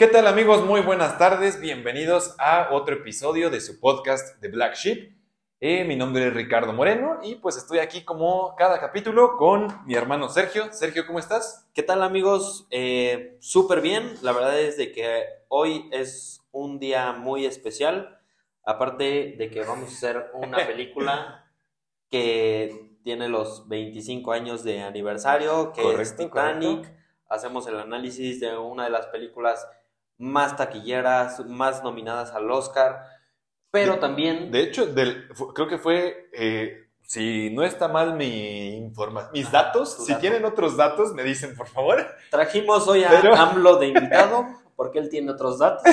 ¿Qué tal amigos? Muy buenas tardes, bienvenidos a otro episodio de su podcast de Black Sheep. Eh, mi nombre es Ricardo Moreno y pues estoy aquí como cada capítulo con mi hermano Sergio. Sergio, ¿cómo estás? ¿Qué tal amigos? Eh, Súper bien, la verdad es de que hoy es un día muy especial, aparte de que vamos a hacer una película que tiene los 25 años de aniversario, que es Titanic. Hacemos el análisis de una de las películas más taquilleras, más nominadas al Oscar, pero también... De hecho, del, creo que fue, eh, si no está mal mi informa mis datos, si tienen otros datos, me dicen, por favor. Trajimos hoy a AMLO de invitado, porque él tiene otros datos.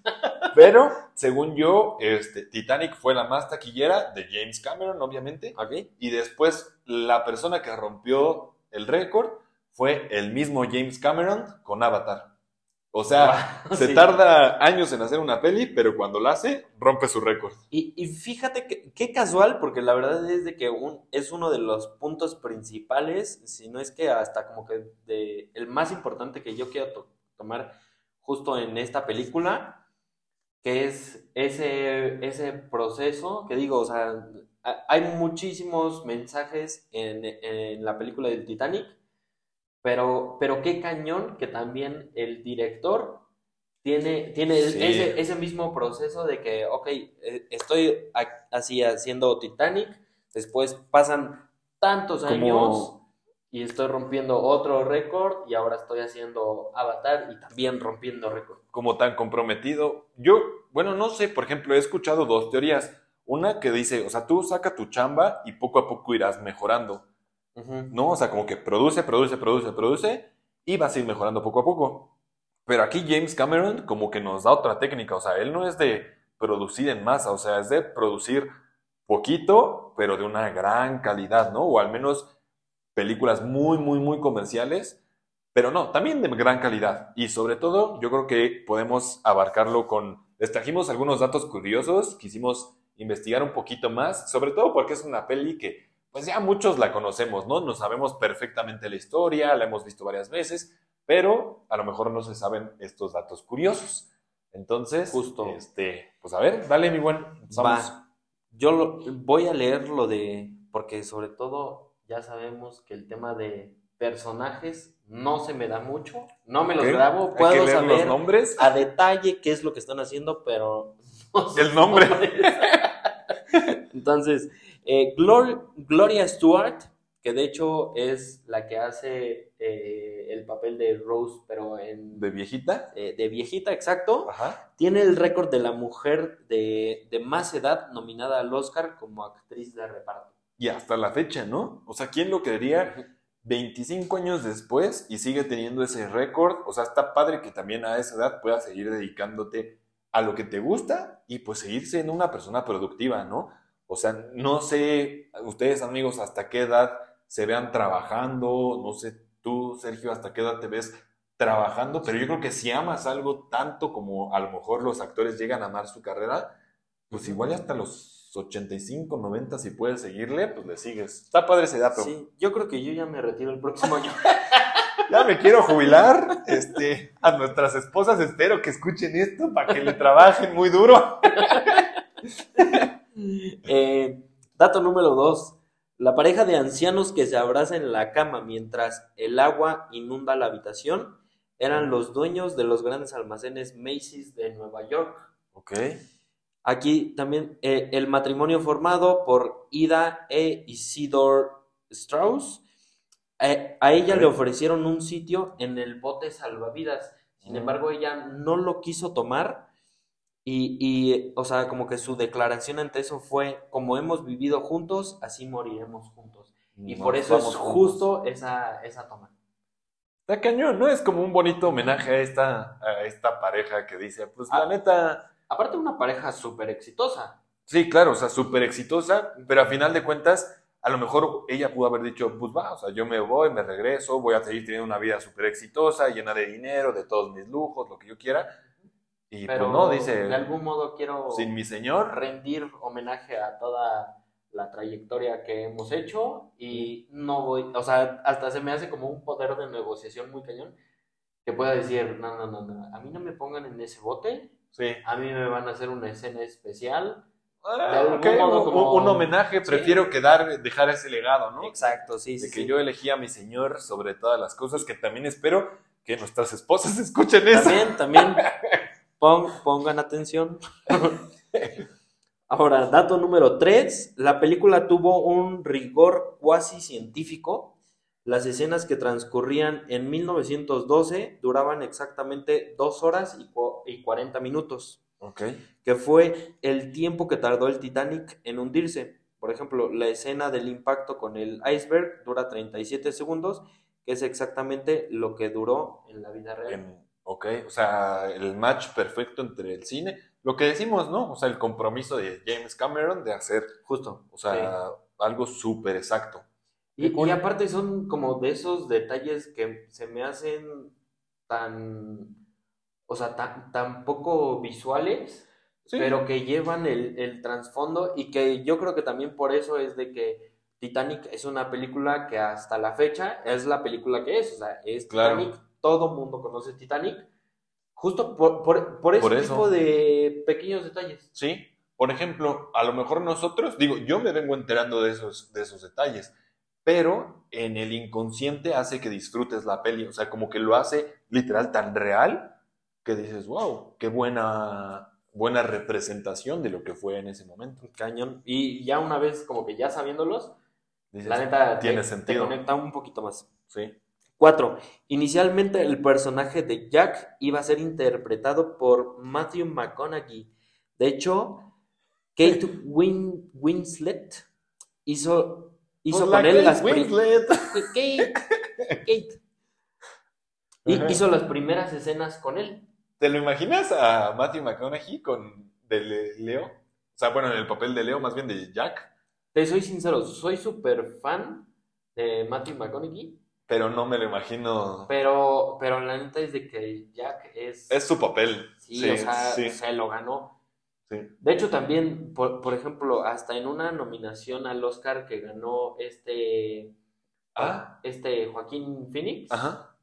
pero, según yo, este, Titanic fue la más taquillera de James Cameron, obviamente. Okay. Y después, la persona que rompió el récord fue el mismo James Cameron con Avatar. O sea, se tarda años en hacer una peli, pero cuando la hace, rompe su récord. Y, fíjate que, qué casual, porque la verdad es de que un, es uno de los puntos principales, si no es que hasta como que de, el más importante que yo quiero tomar justo en esta película, que es ese, ese proceso, que digo, o sea, hay muchísimos mensajes en, en la película del Titanic, pero, pero qué cañón que también el director tiene, tiene ese, ese, mismo proceso de que, ok, eh, estoy así haciendo Titanic, después pasan tantos años y estoy rompiendo otro récord y ahora estoy haciendo Avatar y también rompiendo récord. Como tan comprometido. Yo, bueno, no sé, por ejemplo, he escuchado dos teorías. Una que dice, o sea, tú saca tu chamba y poco a poco irás mejorando. ¿No? O sea, como que produce, produce, produce, produce y vas a ir mejorando poco a poco. Pero aquí James Cameron como que nos da otra técnica, o sea, él no es de producir en masa, o sea, es de producir poquito, pero de una gran calidad, ¿no? O al menos películas muy, muy, muy comerciales, pero no, también de gran calidad. Y sobre todo, yo creo que podemos abarcarlo con... Les algunos datos curiosos, quisimos investigar un poquito más, sobre todo porque es una peli que pues ya muchos la conocemos, ¿no? Nos sabemos perfectamente la historia, la hemos visto varias veces, pero a lo mejor no se saben estos datos curiosos. Entonces, justo, este, pues a ver, dale mi buen. Va. Yo voy a leer lo de, porque sobre todo ya sabemos que el tema de personajes no se me da mucho, no me los grabo, puedo saber los nombres a detalle qué es lo que están haciendo, pero el nombre. Entonces, eh, Gloria Stewart, que de hecho es la que hace eh, el papel de Rose, pero en... ¿De viejita? Eh, de viejita, exacto. Tiene el récord de la mujer de, más edad nominada al Oscar como actriz de reparto. Y hasta la fecha, ¿no? O sea, ¿quién lo quería 25 años después y sigue teniendo ese récord? O sea, está padre que también a esa edad puedas seguir dedicándote a lo que te gusta y pues seguir siendo una persona productiva, ¿no? O sea, no sé ustedes amigos hasta qué edad se vean trabajando, no sé tú Sergio hasta qué edad te ves trabajando, pero yo creo que si amas algo tanto como a lo mejor los actores llegan a amar su carrera, pues igual hasta los 85, 90 si puedes seguirle, pues le sigues. Está padre ese dato. Sí, yo creo que yo ya me retiro el próximo año. ya me quiero jubilar. Este, a nuestras esposas espero que escuchen esto para que le trabajen muy duro. Eh, dato número dos. La pareja de ancianos que se abraza en la cama mientras el agua inunda la habitación eran los dueños de los grandes almacenes Macy's de Nueva York. Ok. Aquí también eh, el matrimonio formado por Ida e Isidore Strauss. Eh, a ella le ofrecieron un sitio en el bote salvavidas. Sin embargo, ella no lo quiso tomar y, o sea, como que su declaración ante eso fue, como hemos vivido juntos, así moriremos juntos. Y por eso es justo esa, esa toma. Está cañón, ¿no? Es como un bonito homenaje a esta, a esta pareja que dice, pues la ah, neta... Aparte una pareja súper exitosa. Sí, claro, o sea, súper exitosa, pero a final de cuentas, a lo mejor ella pudo haber dicho, pues va, o sea, yo me voy, me regreso, voy a seguir teniendo una vida súper exitosa, llena de dinero, de todos mis lujos, lo que yo quiera, y pues, Pero no, dice. De algún modo quiero. Sin mi señor. Rendir homenaje a toda la trayectoria que hemos hecho y no voy. O sea, hasta se me hace como un poder de negociación muy cañón. que pueda decir, no, no, no, no, a mí no me pongan en ese bote, Sí. a mí me van a hacer una escena especial. Ah, De algún ok, modo un- como- un homenaje, Sí. prefiero quedar, dejar ese legado, ¿no? Exacto, sí, De sí. que sí. yo elegí a mi señor sobre todas las cosas, que también espero que nuestras esposas escuchen eso. También, también, pon- pongan atención. Ahora, dato número 3, la película tuvo un rigor cuasi científico. Las escenas que transcurrían en 1912 duraban exactamente 2 horas y, cu- y 40 minutos, Ok. que fue el tiempo que tardó el Titanic en hundirse. Por ejemplo, la escena del impacto con el iceberg dura 37 segundos, que es exactamente lo que duró en la vida real. Ok, o sea, el match perfecto entre el cine, lo que decimos, ¿no? O sea, el compromiso de James Cameron de hacer, Justo. o sea, algo súper exacto. Y, aparte son como de esos detalles que se me hacen tan, o sea, tan, tan poco visuales, Sí. pero que llevan el, el trasfondo y que yo creo que también por eso es de que Titanic es una película que hasta la fecha es la película que es, o sea, es Claro. Todo mundo conoce Titanic, justo por, por, por ese Por eso. tipo de pequeños detalles. Sí, por ejemplo, a lo mejor nosotros, digo, yo me vengo enterando de esos, de esos detalles, pero en el inconsciente hace que disfrutes la peli, o sea, como que lo hace literal tan real que dices, wow, qué buena, buena representación de lo que fue en ese momento. Cañón. Y ya una vez como que ya sabiéndolos, Dices, la neta tiene te, sentido. te conecta un poquito más. Sí. 4. Inicialmente el personaje de Jack iba a ser interpretado por Matthew McConaughey. De hecho, Kate Win- Winslet hizo, hizo Pues con la él Kate las Winslet. Kate, Kate. Hizo las primeras escenas con él. ¿Te lo imaginas a Matthew McConaughey con de Le- Leo? O sea, bueno, en el papel de Leo, más bien de Jack, Te soy sincero, soy súper fan de Matthew McConaughey, pero no me lo imagino. pero, pero la neta es de que Jack es... Es su papel. Sí, o sea, sí, se lo ganó. sí. De hecho, también, por, por ejemplo, hasta en una nominación al Oscar que ganó este, Ah, este Joaquín Phoenix, ajá.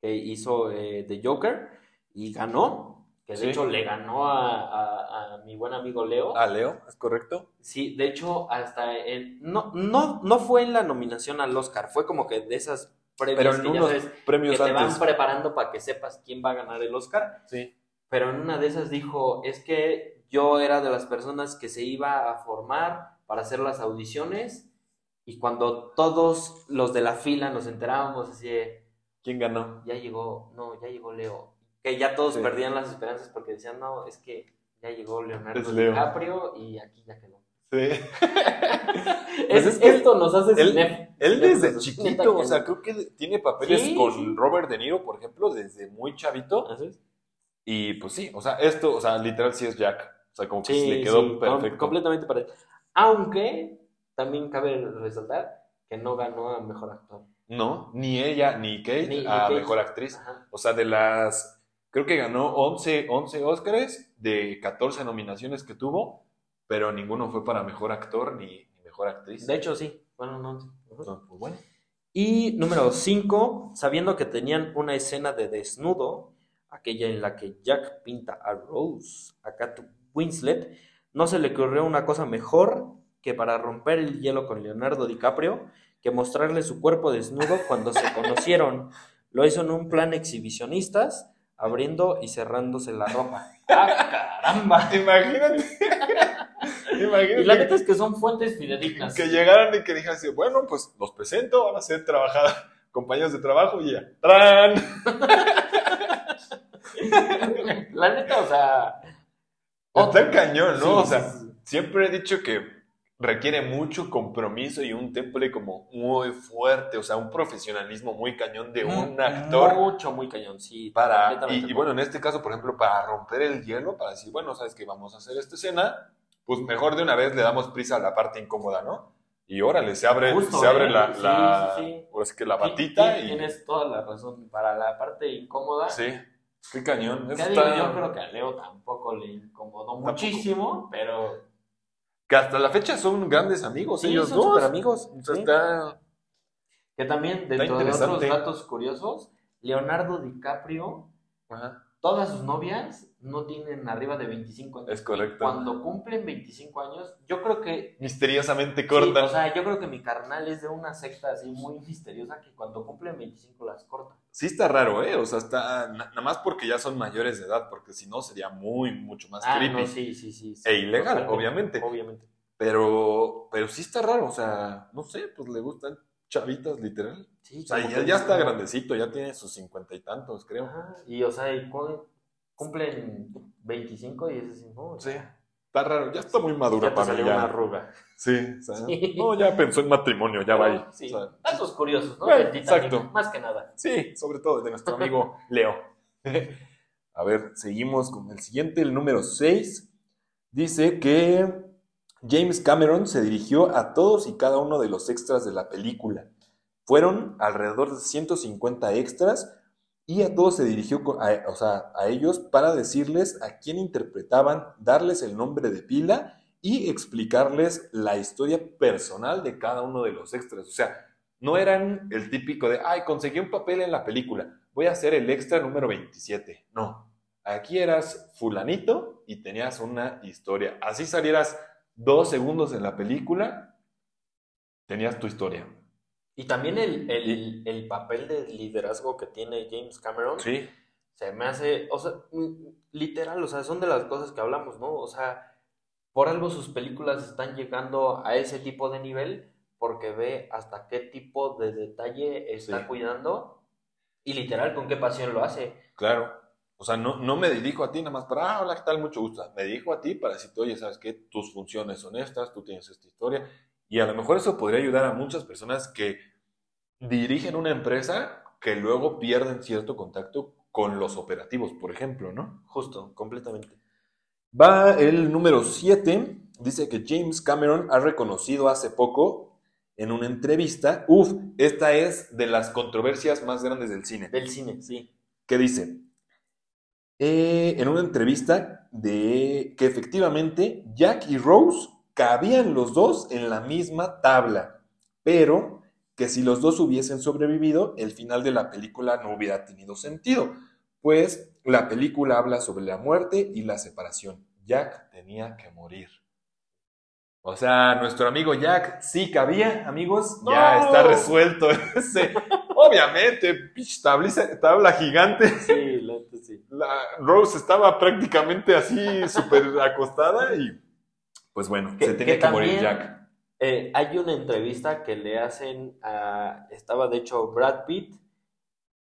que hizo eh, The Joker, y ganó, que de Sí. hecho le ganó a, a- a mi buen amigo Leo. Ah, Leo, ¿es correcto? Sí, de hecho, hasta en, no, no, no fue en la nominación al Oscar, fue como que de esas previas Pero en que ya unos que premios te van preparando para que sepas quién va a ganar el Oscar. Sí. pero en una de esas dijo, es que yo era de las personas que se iba a formar para hacer las audiciones y cuando todos los de la fila nos enterábamos así de, ¿Quién ganó? ya llegó, no, ya llegó Leo, que ya todos Sí. perdían las esperanzas porque decían, no, es que ya llegó Leonardo Leo. DiCaprio y aquí ya quedó. Sí. Es- es que esto nos hace él- cinef- Él desde chiquito, o sea, creo que tiene papeles Sí, con. Robert De Niro, por ejemplo, desde muy chavito. ¿Así es? Y pues sí, o sea, esto, o sea, literal sí es Jack. O sea, como que Sí, le quedó sí, perfecto. completamente parecido. Aunque también cabe resaltar que no ganó a mejor actor. No, ni ella, ni Kate Ni- ni a Kate. mejor actriz. Ajá. O sea, de las. Creo que ganó 11, 11 Oscars de 14 nominaciones que tuvo, pero ninguno fue para mejor actor ni, ni mejor actriz. De hecho, sí. Bueno, no. No, pues bueno. Y número 5, sabiendo que tenían una escena de desnudo, aquella en la que Jack pinta a Rose, a Kate Winslet, no se le ocurrió una cosa mejor que para romper el hielo con Leonardo DiCaprio, que mostrarle su cuerpo desnudo cuando se conocieron. Lo hizo en un plan exhibicionistas, abriendo y cerrándose la ropa. ¡Ah, caramba! Imagínate. Imagínate Y la neta es que son fuentes fidedignas. que llegaran y que dijeran así, bueno, pues los presento, van a ser trabajar, compañeros de trabajo y ya. ¡Tran! La neta, o sea. Está cañón, ¿no? Sí, o sea, sí, sí. siempre he dicho que requiere mucho compromiso y un temple como muy fuerte, o sea, un profesionalismo muy cañón de un actor Mucho, muy cañón, sí. para, y, y bueno, en este caso, por ejemplo, para romper el hielo, para decir, bueno, sabes que vamos a hacer esta escena, pues mejor de una vez le damos prisa a la parte incómoda, ¿no? Y órale, se abre, Justo, se abre ¿eh? la, la, sí, sí. que la batita y... Tienes toda la razón. Para la parte incómoda, Sí, qué cañón. Eso está- yo creo que a Leo tampoco le incomodó muchísimo, pero. Que hasta la fecha son grandes amigos Sí, ellos son dos. súper amigos. O sea, sí. está... Que también, dentro de otros datos curiosos, Leonardo DiCaprio, todas sus novias no tienen arriba de 25 años. Es correcto. cuando cumplen 25 años, yo creo que... Misteriosamente cortan. o sea, yo creo que mi carnal es de una secta así muy misteriosa que cuando cumplen 25 las corta. Sí está raro, ¿eh? O sea, está... Nada más porque ya son mayores de edad, porque si no sería muy, mucho más ah, creepy. sí, sí, sí, E ilegal, obviamente. Obviamente. Pero, pero sí está raro, o sea, no sé, pues le gustan chavitas, literal. Sí, O sea, ya, ya está grandecito, ya tiene sus cincuenta y tantos, creo. Ajá, Y, o sea, y cu- cumplen 25 y es así, ¿no? Sí. Está raro, ya está muy madura Ya para salió ya. una arruga. Sí, o sea, Sí. no, ya pensó en matrimonio, ya va ahí. Sí, O sea, datos curiosos, ¿no? Bueno, exacto. Más que nada. sí, sobre todo de nuestro amigo Leo. A ver, seguimos con el siguiente, el número 6. Dice que James Cameron se dirigió a todos y cada uno de los extras de la película. Fueron alrededor de 150 extras y a todos se dirigió, a, o sea, a ellos para decirles a quién interpretaban, darles el nombre de pila y explicarles la historia personal de cada uno de los extras. O sea, no eran el típico de, ay, conseguí un papel en la película, voy a ser el extra número 27. No, aquí eras fulanito y tenías una historia. Así salieras dos segundos en la película, tenías tu historia. Y también el, el, el papel de liderazgo que tiene James Cameron Sí, se me hace, o sea, mm, literal, o sea, son de las cosas que hablamos, ¿no? O sea, por algo sus películas están llegando a ese tipo de nivel porque ve hasta qué tipo de detalle está Sí. cuidando y literal con qué pasión lo hace. claro. O sea, no, no me dirijo a ti nada más para, ah, hola, ¿qué tal? Mucho gusto. Me dirijo a ti para decirte, oye, ¿sabes qué? Tus funciones son estas, tú tienes esta historia. Y a lo mejor eso podría ayudar a muchas personas que dirigen una empresa que luego pierden cierto contacto con los operativos, por ejemplo, ¿no? Justo, completamente. Va el número 7. Dice que James Cameron ha reconocido hace poco en una entrevista, uff, esta es de las controversias más grandes del cine. Del cine, sí. que dice, eh, en una entrevista, de que efectivamente Jack y Rose cabían los dos en la misma tabla, pero que si los dos hubiesen sobrevivido, el final de la película no hubiera tenido sentido, pues la película habla sobre la muerte y la separación. Jack tenía que morir. O sea, nuestro amigo Jack sí cabía, amigos, ya está resuelto ese. Obviamente, tabliza- tabla gigante. Sí, la sí. La Rose estaba prácticamente así, súper acostada y pues bueno, Que- se tenía que, que morir Jack. Eh, hay una entrevista que le hacen a. Estaba de hecho Brad Pitt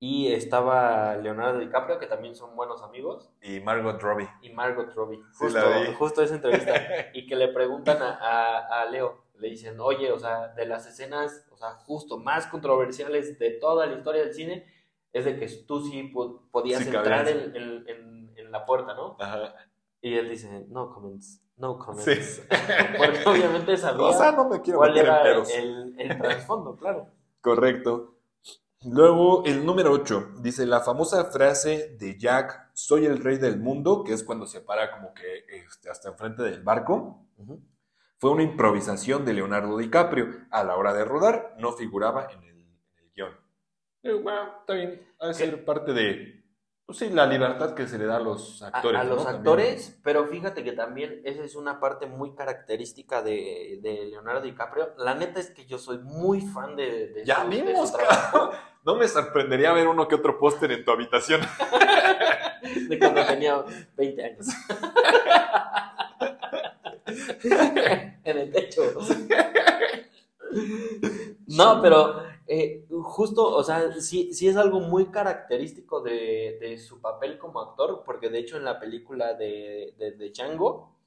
y estaba Leonardo DiCaprio, que también son buenos amigos, Y Margot Robbie. y Margot Robbie. Justo, justo esa entrevista. y que le preguntan a, a- a Leo, le dicen, oye, o sea, de las escenas, o sea, justo más controversiales de toda la historia del cine, es de que tú sí po- podías Sí, entrar cabías. en, en- en- en la puerta, ¿no? Ajá. Y él dice, no comments, no comments. Sí. Porque obviamente sabía O sea, no me quiero cuál meter en era pedos. el, el trasfondo, claro. Correcto. Luego, el número 8, dice la famosa frase de Jack, soy el rey del mundo, que es cuando se para como que este, hasta enfrente del barco. Fue una improvisación de Leonardo DiCaprio. A la hora de rodar, no figuraba en el, en el guion. Pero, bueno, está bien. Ha de ser parte de, pues sí, la libertad que se le da a los actores. a los ¿no? También. actores, pero fíjate que también esa es una parte muy característica de, de Leonardo DiCaprio. La neta es que yo soy muy fan de, de Ya su, de su vimos, trabajo. cabrón. No me sorprendería ver uno que otro póster en tu habitación. de cuando tenía 20 años. en el techo. No, pero eh, justo, o sea, sí, sí es algo muy característico de, de su papel como actor, porque de hecho en la película de, de, de Django,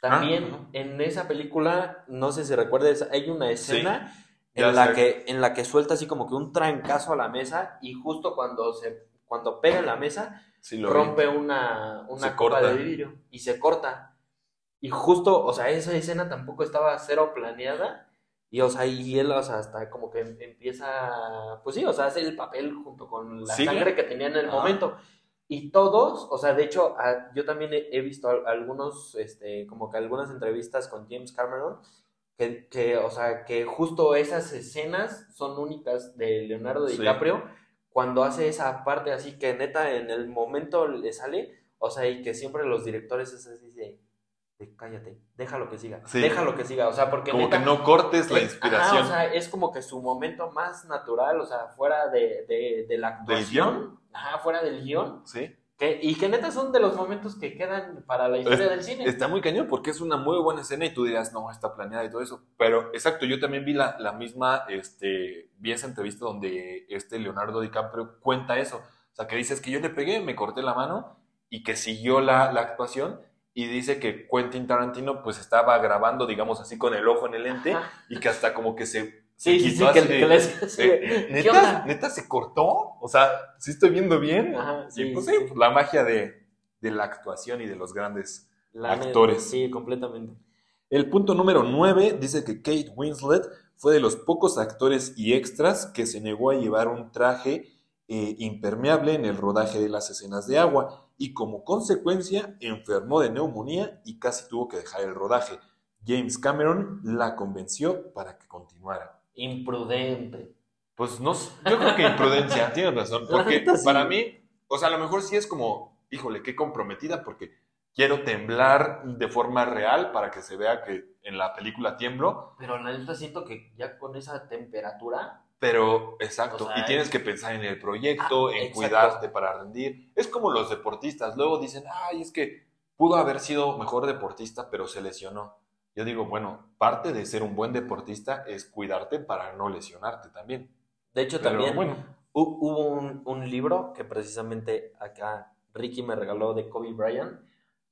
también Ah, ajá. en esa película, no sé si recuerdes, hay una escena en la sé. que en la que suelta así como que un trancazo a la mesa y justo cuando se cuando pega en la mesa Sí, lo vi. rompe una, una copa corta. de vidrio y se corta. Y justo, o sea, esa escena tampoco estaba cero planeada. Y, o sea, y él, o sea, hasta como que empieza, pues sí, o sea, hace el papel junto con la Sí. sangre que tenía en el momento. Y todos, o sea, de hecho, a- yo también he, he visto al- algunos, este, como que algunas entrevistas con James Cameron, que, que, o sea, que justo esas escenas son únicas de Leonardo Sí. DiCaprio cuando hace esa parte así que neta en el momento le sale, o sea, y que siempre los directores es así de, de cállate, déjalo que siga, Sí. déjalo que siga, o sea, porque Como neta, que no cortes la inspiración. ajá, o sea, es como que su momento más natural, o sea, fuera de, de, de la actuación, ajá, fuera del guion, Sí. que, y que neta son de los momentos que quedan para la historia del cine. Está muy cañón porque es una muy buena escena y tú dirás, no, está planeada y todo eso. Pero exacto, yo también vi la, la misma, este, vi esa entrevista donde este Leonardo DiCaprio cuenta eso. O sea, que dice, es que yo le pegué, me corté la mano y que siguió la, la actuación. Y dice que Quentin Tarantino pues estaba grabando, digamos así, con el ojo en el lente Ajá. y que hasta como que se... Sí, sí, sí, quitó que, así de- que le hace así de, eh, ¿qué ¿Neta? ¿Neta se cortó? O sea, ¿sí estoy viendo bien? Ajá, y sí, pues sí. sí, pues, la magia de, de la actuación y de los grandes La neta, actores. Sí, completamente. El punto número 9 dice que Kate Winslet fue de los pocos actores y extras que se negó a llevar un traje eh, impermeable en el rodaje de las escenas de agua y como consecuencia enfermó de neumonía y casi tuvo que dejar el rodaje. James Cameron la convenció para que continuara. Imprudente. Pues no, yo creo que imprudencia, tienes razón, porque sí. para mí, o sea, a lo mejor sí es como, híjole, qué comprometida, porque quiero temblar de forma real para que se vea que en la película tiemblo, Pero la neta siento que ya con esa temperatura, pero exacto, O sea, y tienes que pensar en el proyecto, Ah, en exacto. cuidarte para rendir. Es como los deportistas, luego dicen, ay, es que pudo haber sido mejor deportista, pero se lesionó. Yo digo, bueno, parte de ser un buen deportista es cuidarte para no lesionarte también. de hecho Pero también bueno, hu- hubo un, un libro que precisamente acá Ricky me regaló de Kobe Bryant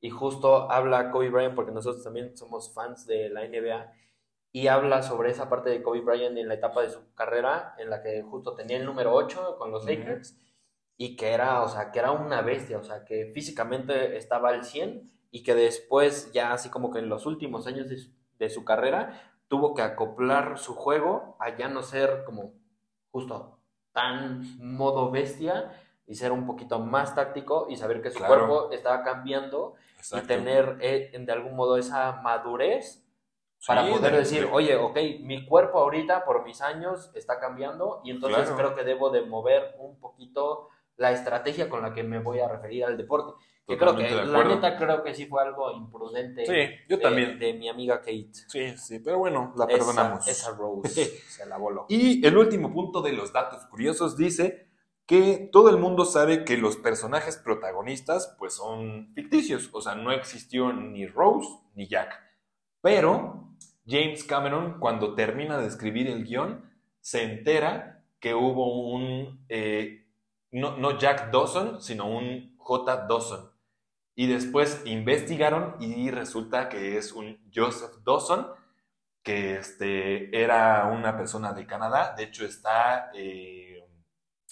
y justo habla Kobe Bryant porque nosotros también somos fans de la NBA y habla sobre esa parte de Kobe Bryant en la etapa de su carrera en la que justo tenía el número 8 con los. Lakers y que era, o sea, que era una bestia, o sea, que físicamente estaba al 100 y que después ya así como que en los últimos años de su, de su carrera tuvo que acoplar su juego a ya no ser como justo tan modo bestia y ser un poquito más táctico y saber que su Claro. cuerpo estaba cambiando exacto. y tener eh, de algún modo esa madurez para Sí, poder de- decir, de- oye, ok, mi cuerpo ahorita por mis años está cambiando y entonces Claro. creo que debo de mover un poquito la estrategia con la que me voy a referir al deporte. Que creo que, la neta, creo que sí fue algo imprudente Sí, yo de- también. de mi amiga Kate. Sí, sí, pero bueno, la Esa- perdonamos. Esa, Rose se la voló. Y el último punto de los datos curiosos dice que todo el mundo sabe que los personajes protagonistas pues son ficticios, o sea, no existió ni Rose ni Jack. Pero James Cameron cuando termina de escribir el guion se entera que hubo un, eh, no, no Jack Dawson, sino un J. Dawson. Y después investigaron y resulta que es un Joseph Dawson, que este, era una persona de Canadá, de hecho está eh,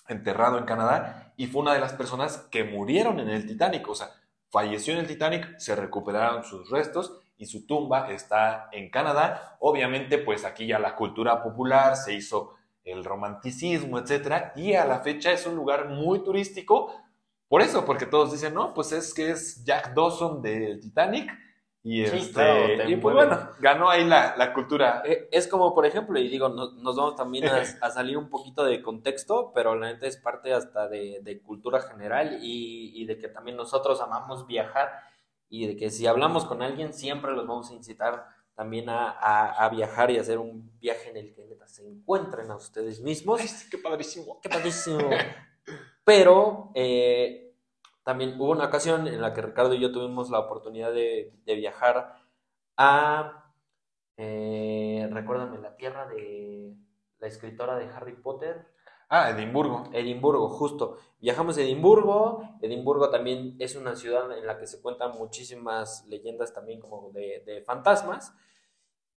enterrado en Canadá y fue una de las personas que murieron en el Titanic, o sea, falleció en el Titanic, se recuperaron sus restos y su tumba está en Canadá. Obviamente, pues aquí ya la cultura popular se hizo el romanticismo, etcétera, y a la fecha es un lugar muy turístico. Por eso, porque todos dicen, no, pues es que es Jack Dawson del Titanic. Y, Sí, este, claro, y pues bueno, ganó ahí la, la cultura. Eh, Es como, por ejemplo, y digo, no- nos vamos también a, a salir un poquito de contexto, pero la neta es parte hasta de, de cultura general y, y de que también nosotros amamos viajar y de que si hablamos con alguien siempre los vamos a incitar también a, a- a viajar y hacer un viaje en el que neta se encuentren a ustedes mismos. Ay, sí, qué padrísimo. ¡Qué padrísimo! Pero eh, también hubo una ocasión en la que Ricardo y yo tuvimos la oportunidad de, de viajar a, eh, recuérdame, la tierra de la escritora de Harry Potter, Ah, Edimburgo. Edimburgo, justo. Viajamos a Edimburgo. Edimburgo también es una ciudad en la que se cuentan muchísimas leyendas también como de, de fantasmas.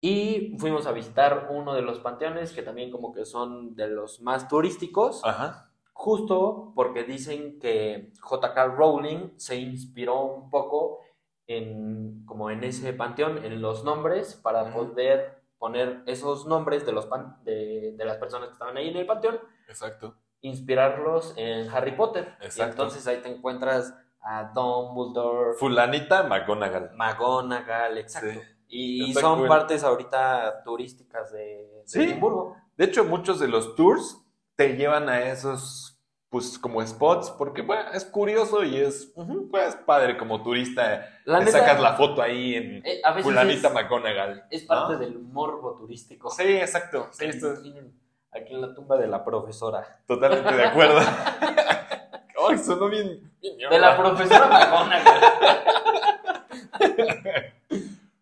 Y fuimos a visitar uno de los panteones que también como que son de los más turísticos. Ajá. Justo porque dicen que J.K. Rowling se inspiró un poco en, como en ese panteón, en los nombres, para poder poner esos nombres de, los pan- de, de las personas que estaban ahí en el panteón, Exacto. inspirarlos en Harry Potter. Y Exacto. entonces ahí te encuentras a Dumbledore, Fulanita McGonagall. McGonagall, exacto. Sí. Y, Está son cool. partes ahorita turísticas de, de Sí. Edimburgo. De hecho, muchos de los tours te llevan a esos pues como spots, porque bueno, es curioso y es pues padre como turista. La te neta, sacas la foto ahí en eh, a veces fulanita es, McGonagall. es parte ¿no? del morbo turístico. Sí, exacto. Sí, esto- Miren, Aquí en la tumba de la profesora. totalmente de acuerdo. Ay, sonó bien. bien De la profesora McGonagall.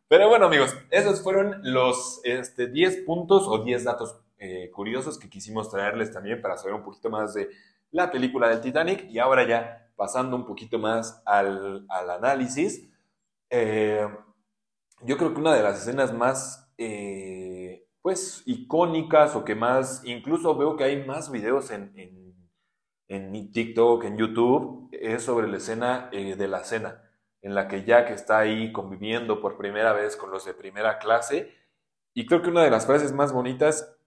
Pero bueno, amigos, esos fueron los este, 10 puntos o 10 datos eh, curiosos que quisimos traerles también para saber un poquito más de la película del Titanic. Y ahora ya pasando un poquito más al, al análisis, eh, yo creo que una de las escenas más, eh, pues, icónicas o que más, incluso veo que hay más videos en, en, en TikTok, en YouTube, es sobre la escena eh, de la cena en la que Jack está ahí conviviendo por primera vez con los de primera clase. Y creo que una de las frases más bonitas,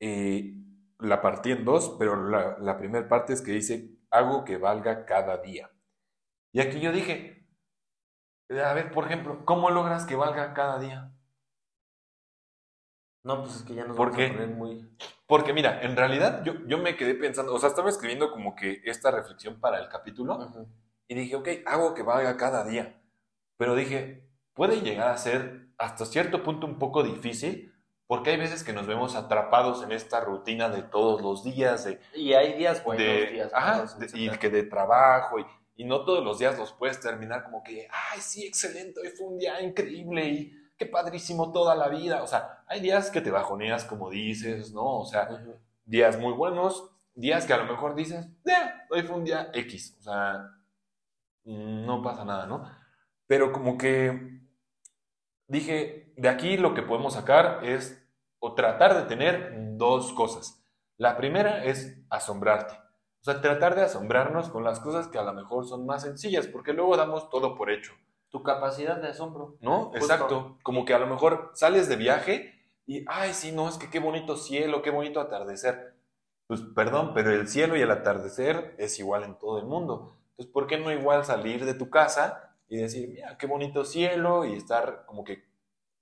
eh, la partí en dos, pero la, la primera parte es que dice, hago que valga cada día. Y aquí yo dije, a ver, por ejemplo, ¿cómo logras que valga cada día? No, pues es que ya nos ¿Por vamos qué? a poner muy... Porque mira, en realidad yo, yo me quedé pensando, o sea, estaba escribiendo como que esta reflexión para el capítulo. Y dije, ok, hago que valga cada día. Pero dije, puede llegar a ser hasta cierto punto un poco difícil, porque hay veces que nos vemos atrapados en esta rutina de todos los días, de, Y hay días buenos, de- días ajá, de- y que de trabajo, y, y no todos los días los puedes terminar como que, ay, sí, excelente, hoy fue un día increíble y qué padrísimo toda la vida. O sea, hay días que te bajoneas, como dices, ¿no? O sea, días muy buenos, días que a lo mejor dices, "Eh, hoy fue un día X, o sea, no pasa nada, ¿no? Pero como que dije, de aquí lo que podemos sacar es, o tratar de tener dos cosas. La primera es asombrarte. O sea, tratar de asombrarnos con las cosas que a lo mejor son más sencillas, porque luego damos todo por hecho. Tu capacidad de asombro. ¿no? Justo. Exacto. Como que a lo mejor sales de viaje y, ay, sí, no, es que qué bonito cielo, qué bonito atardecer. Pues perdón, pero el cielo y el atardecer es igual en todo el mundo. Entonces, ¿por qué no igual salir de tu casa y decir, mira, qué bonito cielo y estar como que,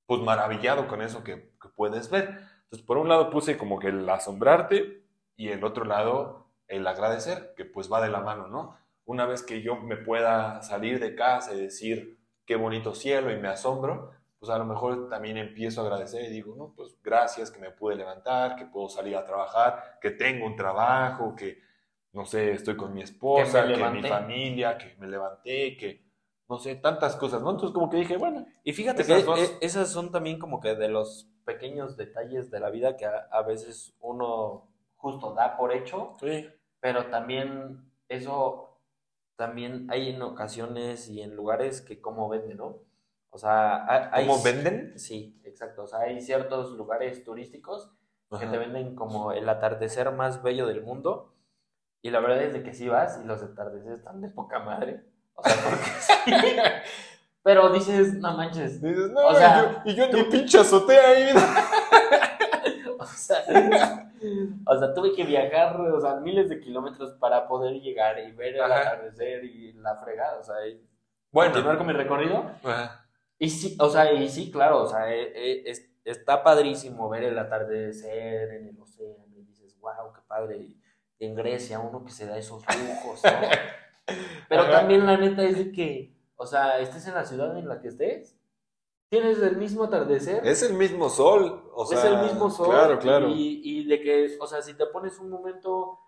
pues maravillado con eso que, que puedes ver? Entonces, por un lado puse como que el asombrarte y el otro lado el agradecer, que pues va de la mano, ¿no? Una vez que yo me pueda salir de casa y decir, qué bonito cielo y me asombro, pues a lo mejor también empiezo a agradecer y digo, no, pues gracias que me pude levantar, que puedo salir a trabajar, que tengo un trabajo, que, no sé, estoy con mi esposa, Que que, mi familia, que me levanté, que, no sé, tantas cosas, ¿no? Entonces como que dije, bueno, Y fíjate Esas que dos. e- esas son también como que de los pequeños detalles de la vida que a, a veces uno justo da por hecho, sí, pero también eso también hay en ocasiones y en lugares que como venden, ¿no? O sea, hay, ¿cómo venden? Sí, exacto. O sea, hay ciertos lugares turísticos que te venden como el atardecer más bello del mundo. Y la verdad es de que sí vas y los atardeceres están de poca madre. O sea, porque sí. Pero dices, no manches. Dices, no, O sea, y yo, y yo en mi pinche azotea ahí. O sea, o sea, tuve que viajar, o sea, miles de kilómetros para poder llegar y ver el Ajá. atardecer y la fregada, o sea, y Bueno, continuar con mi recorrido. ajá. Y sí, o sea, y sí, claro, o sea, eh, eh, es- está padrísimo ver el atardecer en el océano y dices, wow, qué padre. Y en Grecia, uno que se da esos lujos, ¿no? Pero Ajá. también la neta es de que, o sea, estés en la ciudad en la que estés, tienes el mismo atardecer. es el mismo sol, o sea, es el mismo sol. Claro, claro. Y, y de que, o sea, si te pones un momento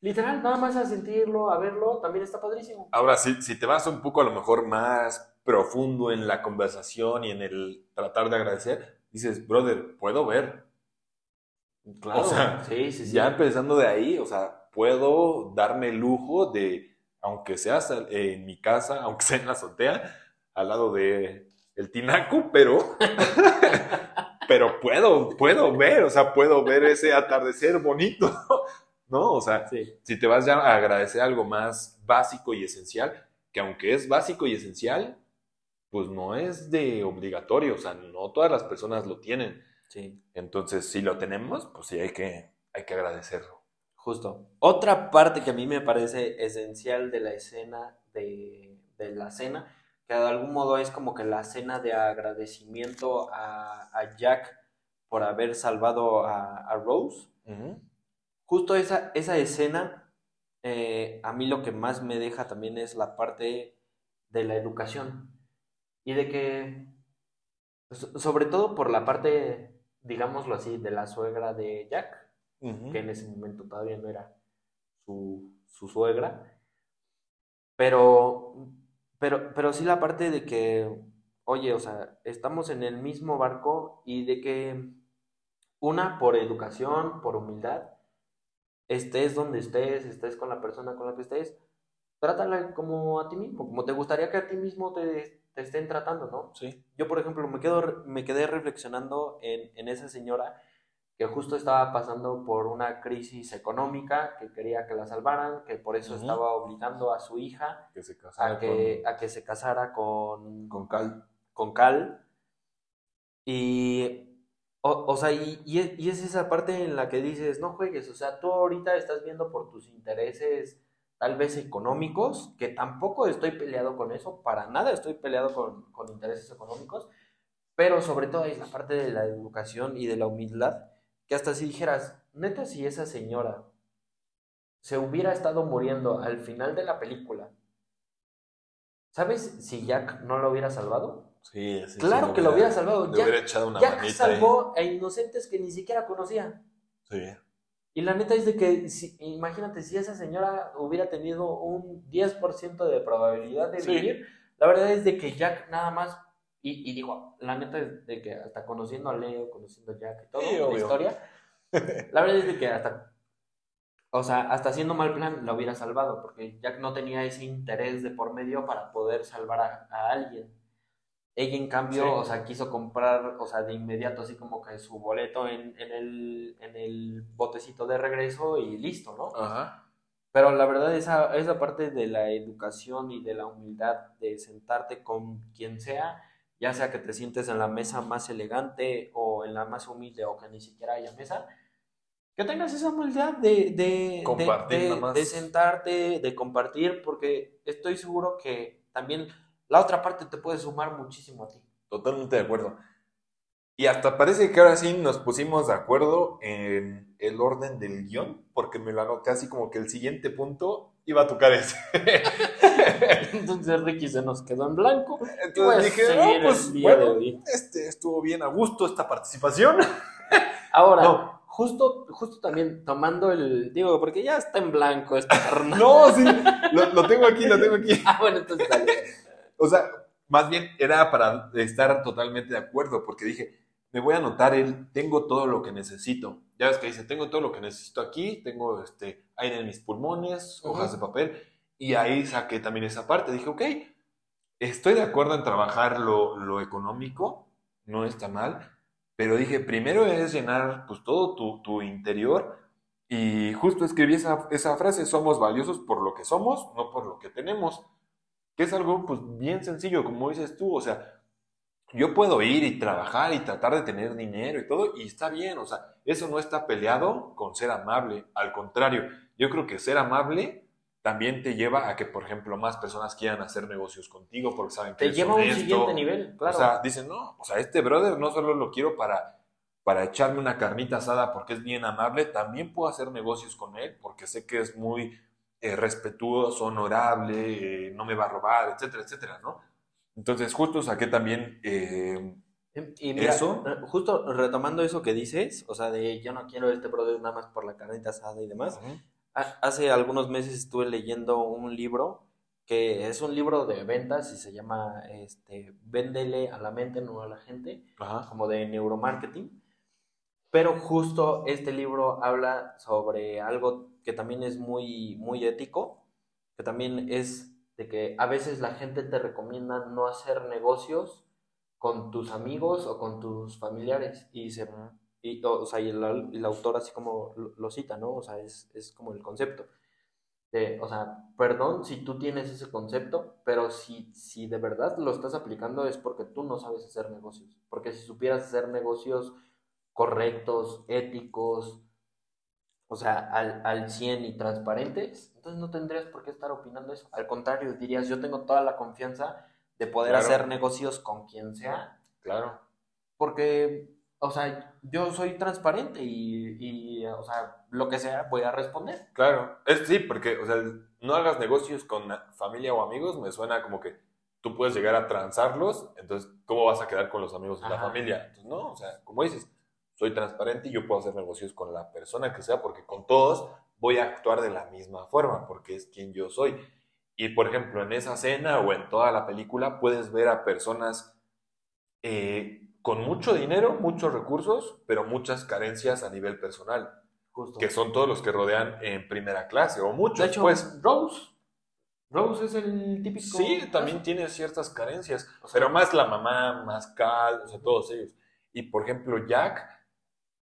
literal, nada más a sentirlo, a verlo, también está padrísimo. Ahora, si, si te vas un poco a lo mejor más profundo en la conversación y en el tratar de agradecer, dices, brother, puedo ver. Claro. O sea, sí, sí, sí. Ya empezando de ahí, o sea, puedo darme el lujo de, aunque sea en mi casa, aunque sea en la azotea, al lado de el tinaco, pero, pero puedo, puedo ver, o sea, puedo ver ese atardecer bonito, ¿no? O sea, Sí. si te vas ya a agradecer algo más básico y esencial, que aunque es básico y esencial, pues no es de obligatorio, o sea, no todas las personas lo tienen. Sí, Entonces, si lo tenemos, pues sí hay que, hay que agradecerlo. justo. Otra parte que a mí me parece esencial de la escena, de, de la cena, que de algún modo es como que la cena de agradecimiento a, a Jack por haber salvado a, a Rose. Justo esa, esa escena eh, a mí lo que más me deja también es la parte de la educación. Y de que, sobre todo por la parte, digámoslo así, de la suegra de Jack, que en ese momento todavía no era su, su suegra. Pero, pero, pero sí la parte de que, oye, o sea, estamos en el mismo barco y de que una, por educación, por humildad, estés donde estés, estés con la persona con la que estés, trátala como a ti mismo, como te gustaría que a ti mismo te, estén tratando, ¿no? Sí. Yo, por ejemplo, me, quedo, me quedé reflexionando en, en esa señora que justo estaba pasando por una crisis económica, que quería que la salvaran, que por eso estaba obligando a su hija que a, que, a que se casara con, con Cal. Con Cal. Y o, sea, y, y, es esa parte en la que dices, no juegues, o sea, tú ahorita estás viendo por tus intereses tal vez económicos, que tampoco estoy peleado con eso, para nada estoy peleado con, con intereses económicos, pero sobre todo es la parte de la educación y de la humildad, que hasta si dijeras, neta, si esa señora se hubiera estado muriendo al final de la película, ¿sabes si Jack no lo hubiera salvado? Sí, Claro que lo hubiera salvado. Hubiera echado una Jack salvó a inocentes que ni siquiera conocía. Sí. Y la neta es de que, si, imagínate, si esa señora hubiera tenido un 10% de probabilidad de vivir, la verdad es de que Jack nada más, y, digo, la neta es de que hasta conociendo a Leo, conociendo a Jack y todo, la historia, la verdad es de que hasta, o sea, hasta haciendo mal plan la hubiera salvado, porque Jack no tenía ese interés de por medio para poder salvar a alguien. Ella, en cambio, o sea, quiso comprar, o sea, de inmediato, así como que su boleto en, en, el, en el botecito de regreso y listo, ¿no? Ajá. Pero la verdad, esa, esa parte de la educación y de la humildad de sentarte con quien sea, ya sea que te sientes en la mesa más elegante o en la más humilde o que ni siquiera haya mesa, que tengas esa humildad de, de, de, de sentarte, de compartir, porque estoy seguro que también la otra parte te puede sumar muchísimo a ti. Totalmente de acuerdo. Y hasta parece que ahora sí nos pusimos de acuerdo en el orden del guion, porque me lo anoté así como que el siguiente punto iba a tocar ese. Entonces Ricky se nos quedó en blanco. Entonces dije, oh, pues bueno, este estuvo bien a gusto esta participación. Ahora, justo, justo también tomando el, digo, porque ya está en blanco esta carnal. no, sí, lo, lo, tengo aquí, lo tengo aquí. ah, bueno, entonces dale. O sea, más bien era para estar totalmente de acuerdo, porque dije, me voy a anotar el, tengo todo lo que necesito. Ya ves que dice, tengo todo lo que necesito aquí, tengo este, aire en mis pulmones, hojas de papel, y ahí saqué también esa parte. Dije, ok, estoy de acuerdo en trabajar lo, económico, no está mal, pero dije, primero es llenar pues todo tu, tu interior y justo escribí esa, esa frase, somos valiosos por lo que somos, no por lo que tenemos que es algo pues bien sencillo, como dices tú, o sea, yo puedo ir y trabajar y tratar de tener dinero y todo, y está bien, o sea, eso no está peleado con ser amable, al contrario, yo creo que ser amable también te lleva a que, por ejemplo, más personas quieran hacer negocios contigo porque saben que te lleva a un siguiente nivel, claro. O sea, dicen, no, o sea, este brother no solo lo quiero para, para echarme una carnita asada porque es bien amable, también puedo hacer negocios con él porque sé que es muy eh, respetuoso, honorable, eh, no me va a robar, etcétera, etcétera, ¿no? Entonces, justo saqué también eh, y eso. Justo retomando eso que dices, o sea, de yo no quiero este brother nada más por la carnita asada y demás. Hace algunos meses estuve leyendo un libro que es un libro de ventas y se llama este, Véndele a la mente, no a la gente, como de neuromarketing. Pero justo este libro habla sobre algo que también es muy, muy ético, que también es de que a veces la gente te recomienda no hacer negocios con tus amigos o con tus familiares y se y, o sea, y el, autor así como lo, cita, ¿no? O sea, es, es como el concepto. De, o sea, perdón si tú tienes ese concepto, pero si, si de verdad lo estás aplicando es porque tú no sabes hacer negocios. Porque si supieras hacer negocios correctos, éticos, o sea, al, al 100 y transparentes, entonces no tendrías por qué estar opinando eso. Al contrario, dirías, yo tengo toda la confianza de poder hacer negocios con quien sea. Claro. Porque, o sea, yo soy transparente y, y, o sea, lo que sea voy a responder. Claro, es sí, porque, o sea, no hagas negocios con familia o amigos, me suena como que tú puedes llegar a transarlos, entonces, ¿cómo vas a quedar con los amigos de la familia? Entonces, no, o sea, como dices, soy transparente y yo puedo hacer negocios con la persona que sea, porque con todos voy a actuar de la misma forma, porque es quien yo soy. Y, por ejemplo, en esa escena o en toda la película puedes ver a personas eh, con mucho dinero, muchos recursos, pero muchas carencias a nivel personal. Que son todos los que rodean en primera clase, o muchos. De hecho, pues, Rose. Rose es el típico. Sí, también tiene ciertas carencias, pero más la mamá, más Cal, o sea, todos ellos. Y por ejemplo, Jack,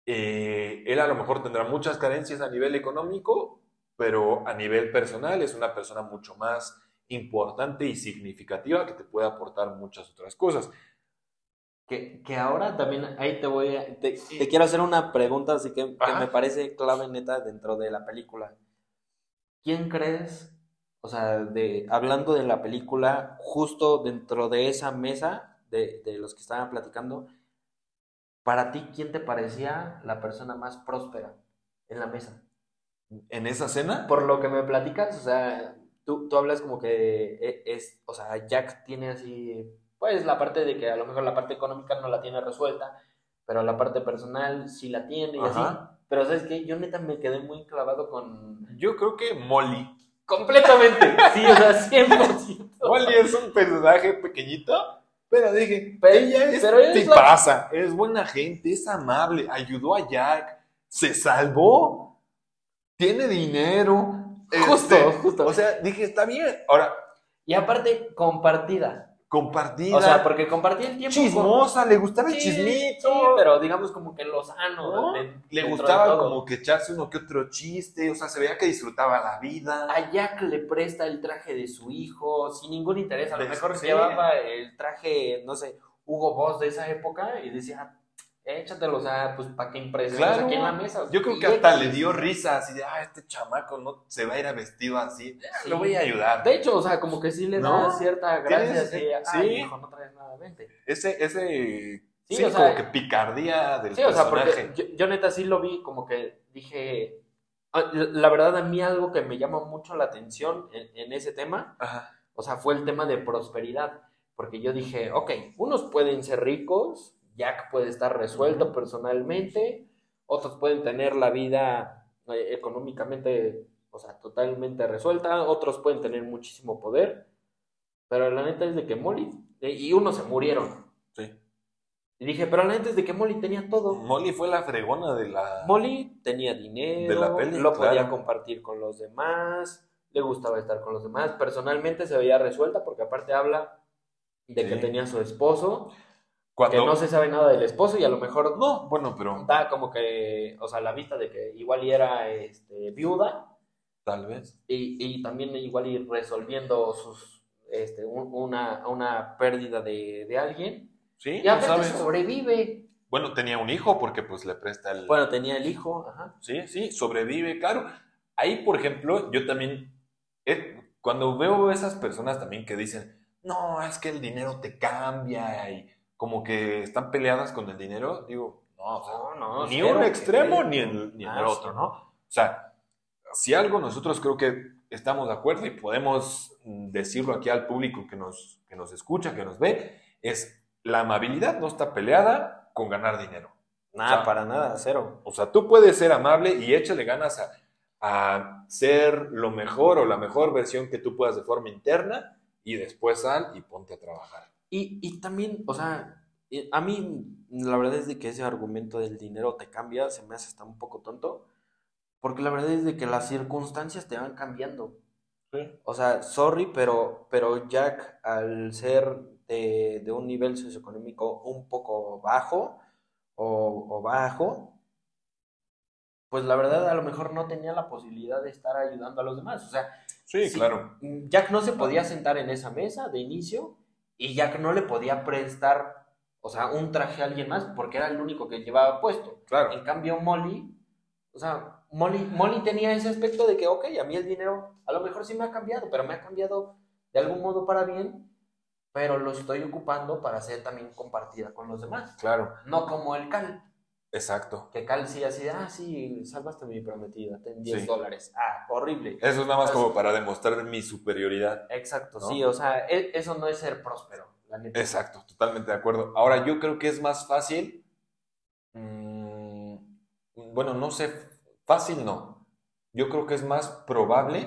eh, él a lo mejor tendrá muchas carencias a nivel económico, pero a nivel personal es una persona mucho más importante y significativa que te puede aportar muchas otras cosas. Que, que, ahora también ahí te voy a... Te, quiero hacer una pregunta, así que, que, me parece clave neta dentro de la película. ¿Quién crees, o sea, de, hablando de la película, justo dentro de esa mesa de, de los que estaban platicando, para ti, ¿quién te parecía la persona más próspera en la mesa? ¿En esa cena? Por lo que me platicas, o sea, tú, tú hablas como que e, es, o sea, Jack tiene así pues la parte de que a lo mejor la parte económica no la tiene resuelta, pero la parte personal sí la tiene y así. Pero ¿sabes qué? Yo neta me quedé muy clavado con... Yo creo que Molly. Completamente. sí, o sea, 100%. Molly es un personaje pequeñito, pero dije, pero ella es, pero te pasa, es buena gente, es amable, ayudó a Jack, se salvó, tiene dinero. Justo, este, justo. O sea, dije, está bien. Ahora. Y aparte, compartida compartida. O sea, porque compartía el tiempo. Chismosa, le gustaba el chismito. Sí, pero digamos como que lo sano. le gustaba como que echarse uno que otro chiste, o sea, se veía que disfrutaba la vida. A Jack le presta el traje de su hijo sin ningún interés. A lo mejor se llevaba el traje, no sé, Hugo Boss de esa época y decía, échatelo, o sea, pues para que impresiones aquí en la mesa. Yo creo que hasta le dio risa, así de, ah, este chamaco no se va a ir a vestido así, lo voy a ayudar. De hecho, o sea, como que sí le da cierta gracia, así, sí. hijo, no traes nada, vente. Ese, ese, sí, como que picardía del sí, O sea, porque yo, neta sí lo vi, como que dije, ah, la verdad a mí algo que me llama mucho la atención en, ese tema, o sea, fue el tema de prosperidad. Porque yo dije, ok, unos pueden ser ricos, Jack puede estar resuelto personalmente, otros pueden tener la vida eh, económicamente, o sea, totalmente resuelta, otros pueden tener muchísimo poder, pero la neta es de que Molly, eh, y unos se murieron. Sí. Y dije, pero la neta es de que Molly tenía todo. Molly fue la fregona de la... Molly tenía dinero, lo podía compartir con los demás, le gustaba estar con los demás, personalmente se veía resuelta porque aparte habla de que tenía su esposo que no se sabe nada del esposo y a lo mejor no, bueno, pero da como que, o sea, la vista de que igual y era este, viuda. Tal vez. Y, y también igual ir resolviendo sus, este, una, una pérdida de, de alguien. Sí, y aparte sobrevive. Bueno, tenía un hijo porque pues le presta el... Bueno, tenía el hijo, ajá. Sí, sí, sobrevive, claro. Ahí, por ejemplo, yo también, eh, cuando veo esas personas también que dicen, no, es que el dinero te cambia y como que están peleadas con el dinero, digo, no, no, ni un extremo ni el, ni el ah, otro, ¿no? O sea, si algo nosotros creo que estamos de acuerdo y podemos decirlo aquí al público que nos, que nos escucha, que nos ve, es la amabilidad no está peleada con ganar dinero. Nada, para nada, cero. O sea, tú puedes ser amable y échale ganas a, a ser lo mejor o la mejor versión que tú puedas de forma interna y después sal y ponte a trabajar. Y, también, o sea, eh, a mí la verdad es de que ese argumento del dinero te cambia, se me hace hasta un poco tonto, porque la verdad es de que las circunstancias te van cambiando. O sea, sorry, pero, pero Jack, al ser de, un nivel socioeconómico un poco bajo o, bajo, pues la verdad a lo mejor no tenía la posibilidad de estar ayudando a los demás. O sea, sí, claro. Jack no se podía sentar en esa mesa de inicio y Jack no le podía prestar, o sea, un traje a alguien más porque era el único que llevaba puesto. Claro. En cambio, Molly, o sea, Molly, Molly tenía ese aspecto de que, ok, a mí el dinero a lo mejor sí me ha cambiado, pero me ha cambiado de algún modo para bien. pero lo estoy ocupando para ser también compartida con los demás. Claro. No como el Cal. Exacto. Que Cal sí así, ah, sí, salvaste a mi prometida, ten 10 dólares. Ah, horrible. Eso es nada más como para demostrar mi superioridad. Exacto, sí, o sea, e, eso no es ser próspero, la neta. Exacto, totalmente de acuerdo. Ahora, yo creo que es más fácil, mm, bueno, no sé, fácil no. Yo creo que es más probable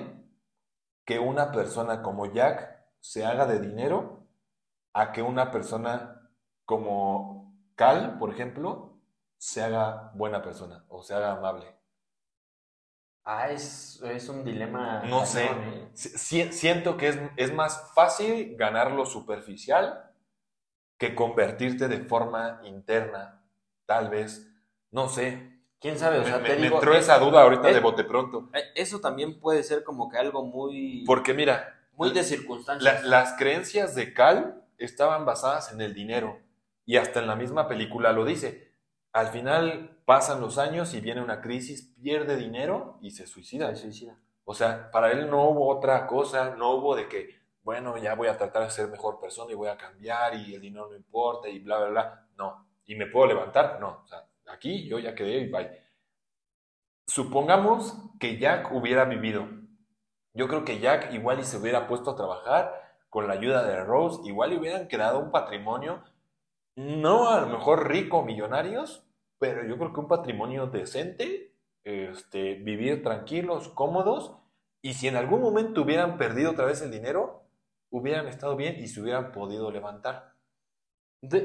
que una persona como Jack se haga de dinero a que una persona como Cal, por ejemplo, se haga buena persona o se haga amable. Ah, es, un dilema. No sé. ¿eh? siento que es, es, más fácil ganar lo superficial que convertirte de forma interna. Tal vez. No sé. ¿Quién sabe? O sea, me, entró esa duda ahorita de bote pronto. Eh, eso también puede ser como que algo muy. Porque mira. Muy de circunstancias. las creencias de Cal estaban basadas en el dinero. Y hasta en la misma película lo dice al final pasan los años y viene una crisis, pierde dinero y se suicida. Se suicida. O sea, para él no hubo otra cosa, no hubo de que, bueno, ya voy a tratar de ser mejor persona y voy a cambiar y el dinero no importa y bla, bla, bla. No. ¿Y me puedo levantar? No. O sea, aquí yo ya quedé y bye. Supongamos que Jack hubiera vivido. Yo creo que Jack igual y se hubiera puesto a trabajar con la ayuda de Rose, igual y hubieran quedado un patrimonio, no a lo mejor rico, millonarios, pero yo creo que un patrimonio decente, este, vivir tranquilos, cómodos, y si en algún momento hubieran perdido otra vez el dinero, hubieran estado bien y se hubieran podido levantar.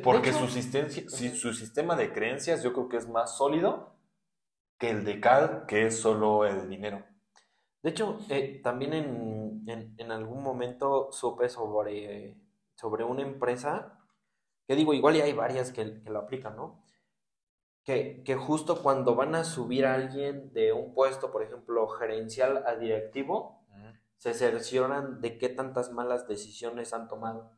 Porque su, su sistema de creencias yo creo que es más sólido que el de Cal, que es solo el dinero. De hecho, eh, también en, en, algún momento supe sobre, sobre una empresa, que digo, igual y hay varias que, que lo aplican, ¿no? que, justo cuando van a subir a alguien de un puesto, por ejemplo, gerencial a directivo, se cercioran de qué tantas malas decisiones han tomado.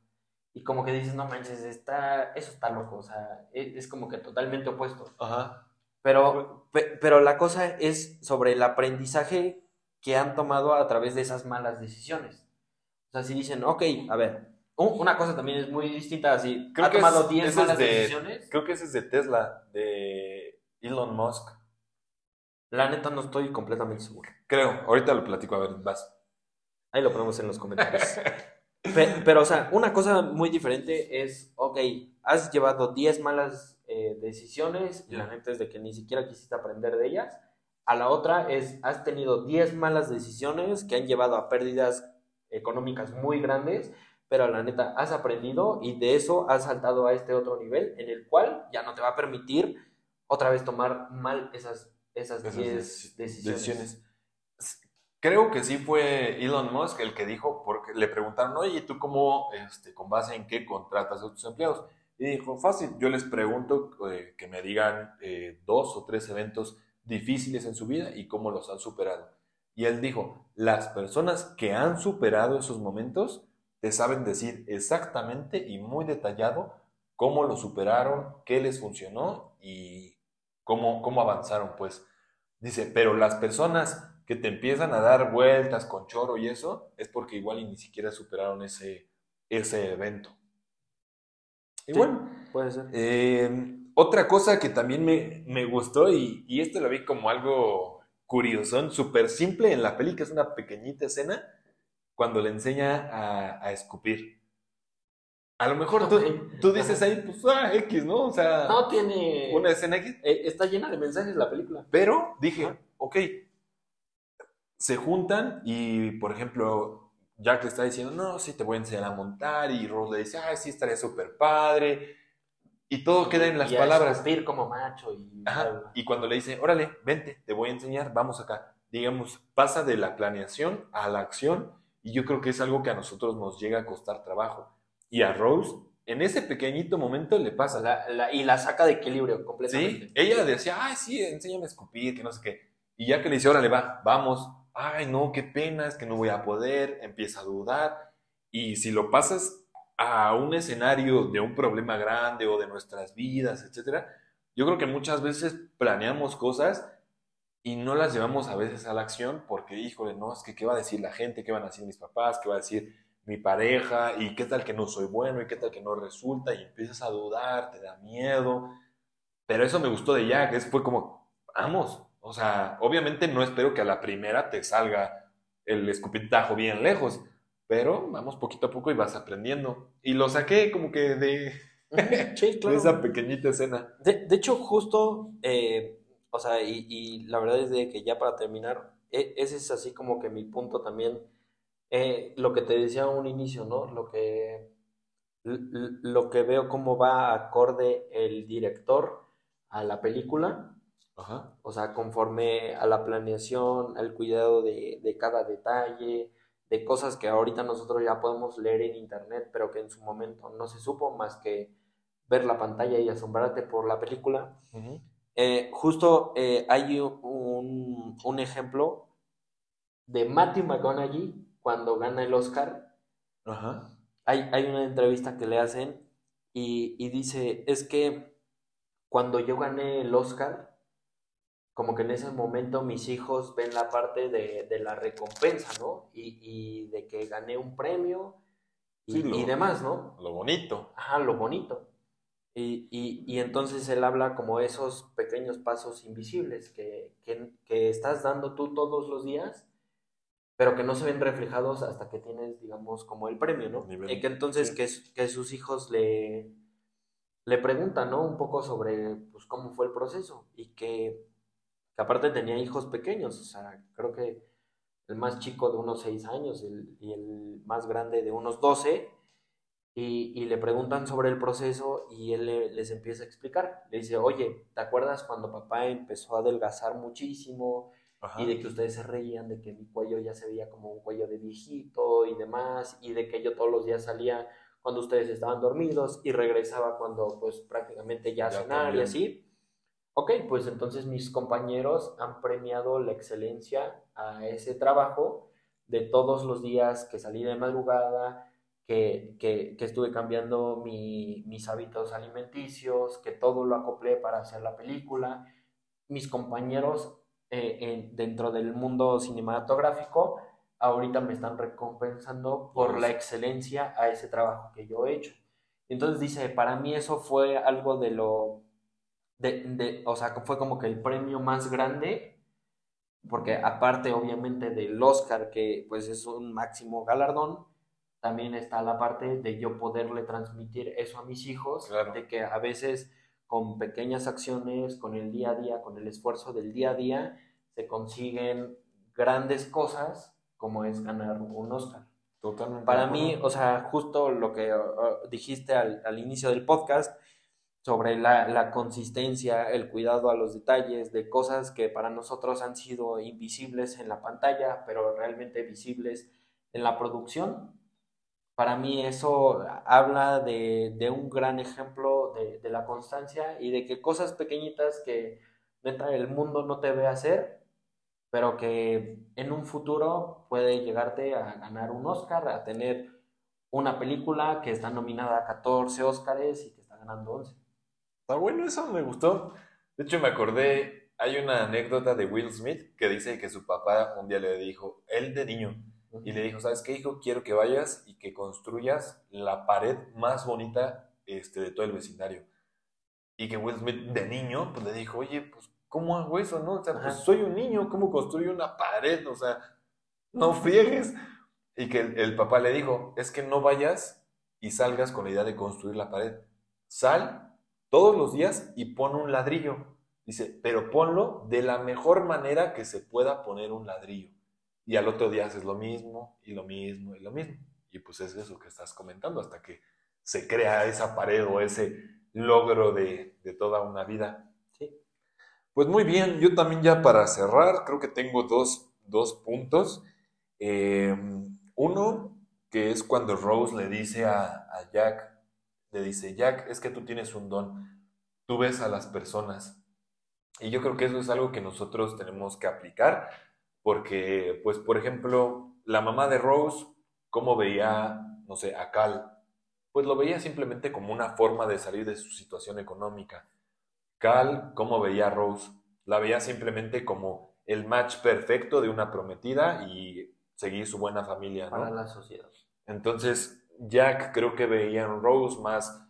Y como que dices, no manches, está, eso está loco, o sea, e, es, como que totalmente opuesto. Ajá. Pero, pero la cosa es sobre el aprendizaje que han tomado a través de esas malas decisiones. O sea, si dicen, ok, a ver, una cosa también es muy distinta, así, creo ha que tomado 10 malas decisiones. Creo que ese es de Tesla, de Elon Musk. La neta no estoy completamente seguro. Creo, ahorita lo platico, a ver, vas. Ahí lo ponemos en los comentarios. pero, o sea, una cosa muy diferente es, ok, has llevado 10 malas eh, decisiones y la neta es de que ni siquiera quisiste aprender de ellas. A la otra es, has tenido 10 malas decisiones que han llevado a pérdidas económicas muy grandes pero la neta, has aprendido y de eso has saltado a este otro nivel en el cual ya no te va a permitir otra vez tomar mal esas, esas, decisiones. Creo que sí fue Elon Musk el que dijo, porque le preguntaron, oye, ¿tú cómo, este, con base en qué contratas a tus empleados? Y dijo, fácil, yo les pregunto eh, que me digan eh, dos o tres eventos difíciles en su vida y cómo los han superado. Y él dijo, las personas que han superado esos momentos te saben decir exactamente y muy detallado cómo lo superaron, qué les funcionó y cómo, cómo avanzaron, pues. Dice, pero las personas que te empiezan a dar vueltas con choro y eso, es porque igual y ni siquiera superaron ese, ese evento. Y bueno, puede ser. Eh, otra cosa que también me, me gustó, y, y, esto lo vi como algo curioso, súper simple en la peli, que es una pequeñita escena, cuando le enseña a, escupir. A lo mejor tú, dices ahí, pues, ah, X, ¿no? O sea. No tiene. Una escena X. Eh, está llena de mensajes la película. Pero dije, ok. Se juntan y, por ejemplo, Jack le está diciendo, no, sí, te voy a enseñar a montar. Y Rose le dice, ah, sí, estaría súper padre. Y todo queda en las y palabras. A como macho. Y, y cuando le dice, órale, vente, te voy a enseñar, vamos acá. Digamos, pasa de la planeación a la acción y yo creo que es algo que a nosotros nos llega a costar trabajo. Y a Rose, en ese pequeñito momento le pasa. y la saca de equilibrio completamente. Sí, ella decía, ay, sí, enséñame a escupir, que no sé qué. Y ya que le dice, órale, va, vamos. Ay, no, qué pena, es que no voy a poder. Empieza a dudar. Y si lo pasas a un escenario de un problema grande o de nuestras vidas, etcétera, yo creo que muchas veces planeamos cosas y no las llevamos a veces a la acción porque, híjole, no, es que qué va a decir la gente, qué van a decir mis papás, qué va a decir mi pareja y qué tal que no soy bueno y qué tal que no resulta y empiezas a dudar, te da miedo. Pero eso me gustó de Jack, es, fue como, vamos, o sea, obviamente no espero que a la primera te salga el escupitajo bien lejos, pero vamos poquito a poco y vas aprendiendo. Y lo saqué como que de, esa pequeñita escena. De, hecho, justo, eh, o sea, y, la verdad es de que ya para terminar, e, ese es así como que mi punto también, eh, lo que te decía a un inicio, ¿no? Lo que, lo que veo cómo va acorde el director a la película. O sea, conforme a la planeación, al cuidado de, de cada detalle, de cosas que ahorita nosotros ya podemos leer en internet, pero que en su momento no se supo más que ver la pantalla y asombrarte por la película. Eh, justo eh, hay un, un, ejemplo de Matthew McConaughey cuando gana el Oscar. Hay, hay, una entrevista que le hacen y, y dice, es que cuando yo gané el Oscar, como que en ese momento mis hijos ven la parte de, de la recompensa, ¿no? Y, y, de que gané un premio y, y, demás, ¿no? Lo bonito. Ajá, lo bonito. Y, y, entonces él habla como esos pequeños pasos invisibles que, que, que, estás dando tú todos los días, pero que no se ven reflejados hasta que tienes, digamos, como el premio, ¿no? Y que entonces que, que sus hijos le, le preguntan, ¿no? Un poco sobre, pues, cómo fue el proceso y que que aparte tenía hijos pequeños, o sea, creo que el más chico de unos 6 años y el más grande de unos 12, y, le preguntan sobre el proceso y él les empieza a explicar. Le dice, oye, ¿te acuerdas cuando papá empezó a adelgazar muchísimo y de que ustedes se reían, de que mi cuello ya se veía como un cuello de viejito y demás, y de que yo todos los días salía cuando ustedes estaban dormidos y regresaba cuando pues prácticamente ya, ya cenar y así? Ok, pues entonces mis compañeros han premiado la excelencia a ese trabajo de todos los días que salí de madrugada, que, que, que estuve cambiando mi, mis hábitos alimenticios, que todo lo acoplé para hacer la película. Mis compañeros eh, dentro del mundo cinematográfico ahorita me están recompensando por la excelencia a ese trabajo que yo he hecho. Entonces dice, para mí eso fue algo de lo de, de, o sea, fue como que el premio más grande, porque aparte obviamente del Oscar, que pues es un máximo galardón, también está la parte de yo poderle transmitir eso a mis hijos, de que a veces con pequeñas acciones, con el día a día, con el esfuerzo del día a día, se consiguen grandes cosas como es ganar un Oscar. Totalmente. Para mí, o sea, justo lo que uh, uh, dijiste al, al inicio del podcast, sobre la, la, consistencia, el cuidado a los detalles de cosas que para nosotros han sido invisibles en la pantalla, pero realmente visibles en la producción. Para mí eso habla de, de un gran ejemplo de, de, la constancia y de que cosas pequeñitas que el mundo no te ve hacer, pero que en un futuro puede llegarte a ganar un Oscar, a tener una película que está nominada a 14 Oscars y que está ganando 11. Está bueno, eso me gustó. De hecho, me acordé, hay una anécdota de Will Smith que dice que su papá un día le dijo, él de niño, y le dijo, ¿sabes qué, hijo? Quiero que vayas y que construyas la pared más bonita este, de todo el vecindario. Y que Will Smith de niño, pues le dijo, oye, pues, ¿cómo hago eso, no? O sea, pues soy un niño, ¿cómo construyo una pared? O sea, no friegues. Y que el, el papá le dijo, es que no vayas y salgas con la idea de construir la pared. Sal todos los días y pon un ladrillo. Dice, pero ponlo de la mejor manera que se pueda poner un ladrillo. Y al otro día haces lo mismo y lo mismo y lo mismo. Y pues es eso que estás comentando, hasta que se crea esa pared o ese logro de, toda una vida. Sí. Pues muy bien, yo también ya para cerrar, creo que tengo dos, puntos. Em, uno, que es cuando Rose le dice a, a Jack, le dice, Jack, es que tú tienes un don, tú ves a las personas. Y yo creo que eso es algo que nosotros tenemos que aplicar, porque, pues, por ejemplo, la mamá de Rose, ¿cómo veía, no sé, a Cal? Pues lo veía simplemente como una forma de salir de su situación económica. Cal, ¿cómo veía a Rose? La veía simplemente como el match perfecto de una prometida y seguir su buena familia, Para la sociedad. Entonces, Jack creo que veía en Rose más,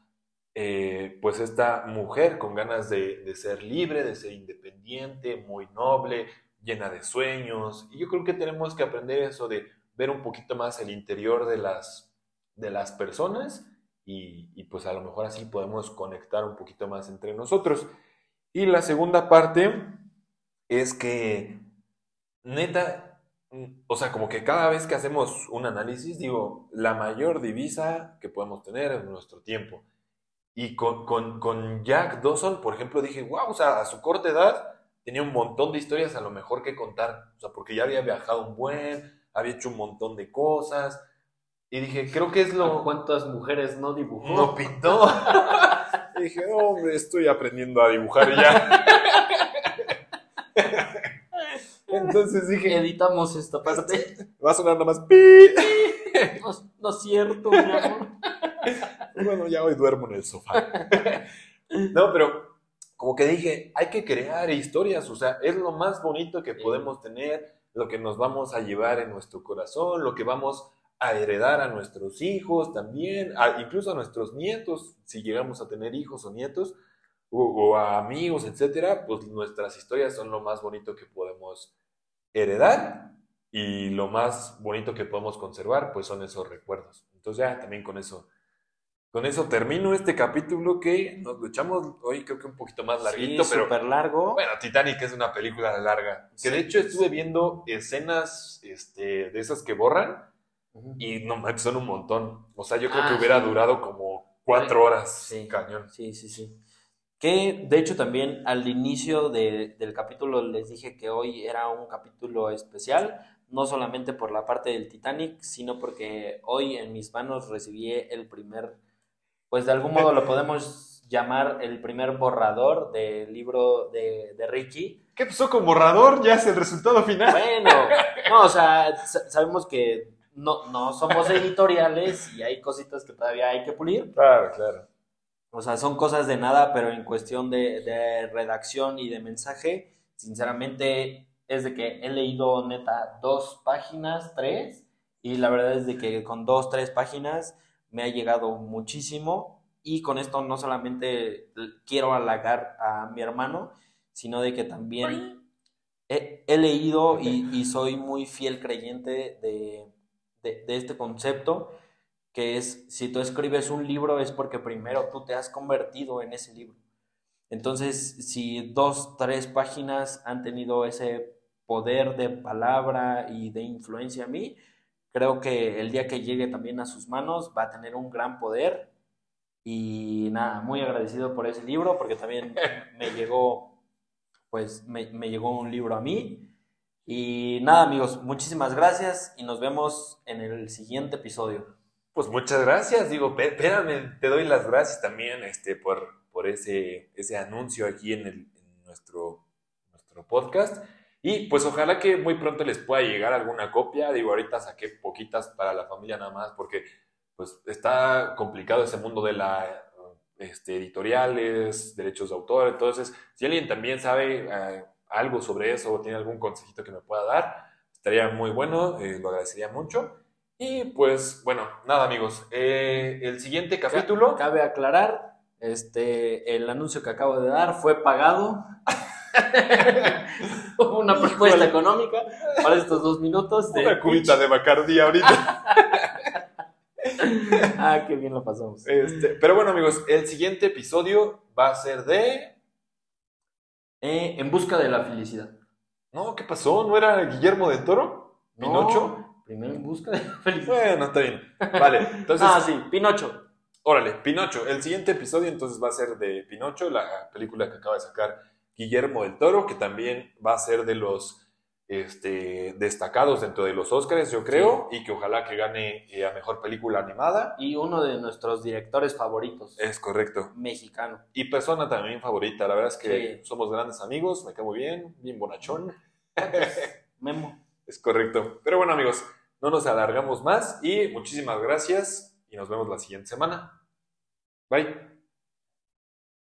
eh, pues esta mujer con ganas de, de, ser libre, de ser independiente, muy noble, llena de sueños. Y yo creo que tenemos que aprender eso de ver un poquito más el interior de las, de las personas y, pues a lo mejor así podemos conectar un poquito más entre nosotros. Y la segunda parte es que, neta, o sea, como que cada vez que hacemos un análisis, digo, la mayor divisa que podemos tener es nuestro tiempo. Y con, con, con Jack Dawson, por ejemplo, dije, wow, o sea, a su corta edad tenía un montón de historias a lo mejor que contar. O sea, porque ya había viajado un buen, había hecho un montón de cosas. Y dije, creo que es lo... ¿Cuántas mujeres no dibujó? No pintó. y dije, hombre, estoy aprendiendo a dibujar ya. Entonces dije... Editamos esta parte. Va a sonar nada más... pi. No, no es cierto, mi amor. Bueno, ya hoy duermo en el sofá. No, pero como que dije, hay que crear historias, o sea, es lo más bonito que podemos tener, lo que nos vamos a llevar en nuestro corazón, lo que vamos a heredar a nuestros hijos también, incluso a nuestros nietos, si llegamos a tener hijos o nietos, o, a amigos, etcétera, pues nuestras historias son lo más bonito que podemos heredar y lo más bonito que podemos conservar, pues son esos recuerdos. Entonces ya también con eso con eso termino este capítulo que nos lo echamos hoy creo que un poquito más larguito, sí, pero súper largo. Bueno, Titanic es una película larga. Que de hecho estuve viendo escenas este, de esas que borran y no son un montón. O sea, yo creo que Ah, hubiera sí. durado como cuatro horas. Sí. Cañón. Sí, sí, sí. Que de hecho también al inicio de- del capítulo les dije que hoy era un capítulo especial, no solamente por la parte del Titanic, sino porque hoy en mis manos recibí el primer, pues de algún modo lo podemos llamar el primer borrador del libro de, de Ricky. ¿Qué pasó con borrador? Ya es el resultado final. Bueno, no, o sea, sa- sabemos que no, no somos editoriales y hay cositas que todavía hay que pulir. Claro, claro. O sea, son cosas de nada, pero en cuestión de, de redacción y de mensaje, sinceramente es de que he leído neta dos páginas, tres, y la verdad es de que con dos, tres páginas me ha llegado muchísimo y con esto no solamente quiero halagar a mi hermano, sino de que también he, he leído y, y soy muy fiel creyente de, de, de este concepto que es si tú escribes un libro es porque primero tú te has convertido en ese libro. Entonces, si dos, tres páginas han tenido ese poder de palabra y de influencia a mí, creo que el día que llegue también a sus manos va a tener un gran poder. Y nada, muy agradecido por ese libro porque también me llegó, pues me, me llegó un libro a mí. Y nada, amigos, muchísimas gracias y nos vemos en el siguiente episodio. Pues muchas gracias, digo, espérame, te doy las gracias también este, por, por ese, ese anuncio aquí en, el, en nuestro, nuestro podcast. Y pues ojalá que muy pronto les pueda llegar alguna copia. Digo, ahorita saqué poquitas para la familia nada más porque pues está complicado ese mundo de la este, editoriales, derechos de autor. Entonces, si alguien también sabe eh, algo sobre eso o tiene algún consejito que me pueda dar, estaría muy bueno, eh, lo agradecería mucho. Y pues, bueno, nada amigos, eh, el siguiente capítulo... Cabe aclarar, este, el anuncio que acabo de dar fue pagado. Una propuesta económica para estos dos minutos. De Una cubita de Bacardí ahorita. Ah, qué bien lo pasamos. Este, pero bueno amigos, el siguiente episodio va a ser de... Eh, en busca de la felicidad. No, ¿qué pasó? ¿No era Guillermo de Toro? No, ¿Pinocho? primero en busca de la felicidad. Bueno, está bien. Vale, entonces... ah, sí, Pinocho. Órale, Pinocho. El siguiente episodio entonces va a ser de Pinocho, la película que acaba de sacar Guillermo del Toro, que también va a ser de los este, destacados dentro de los Oscars, yo creo, y que ojalá que gane eh, a mejor película animada. Y uno de nuestros directores favoritos. Es correcto. Mexicano. Y persona también favorita, la verdad es que Sí. somos grandes amigos, me cae muy bien, bien bonachón. Memo. Es correcto. Pero bueno amigos, no nos alargamos más y muchísimas gracias y nos vemos la siguiente semana. Bye.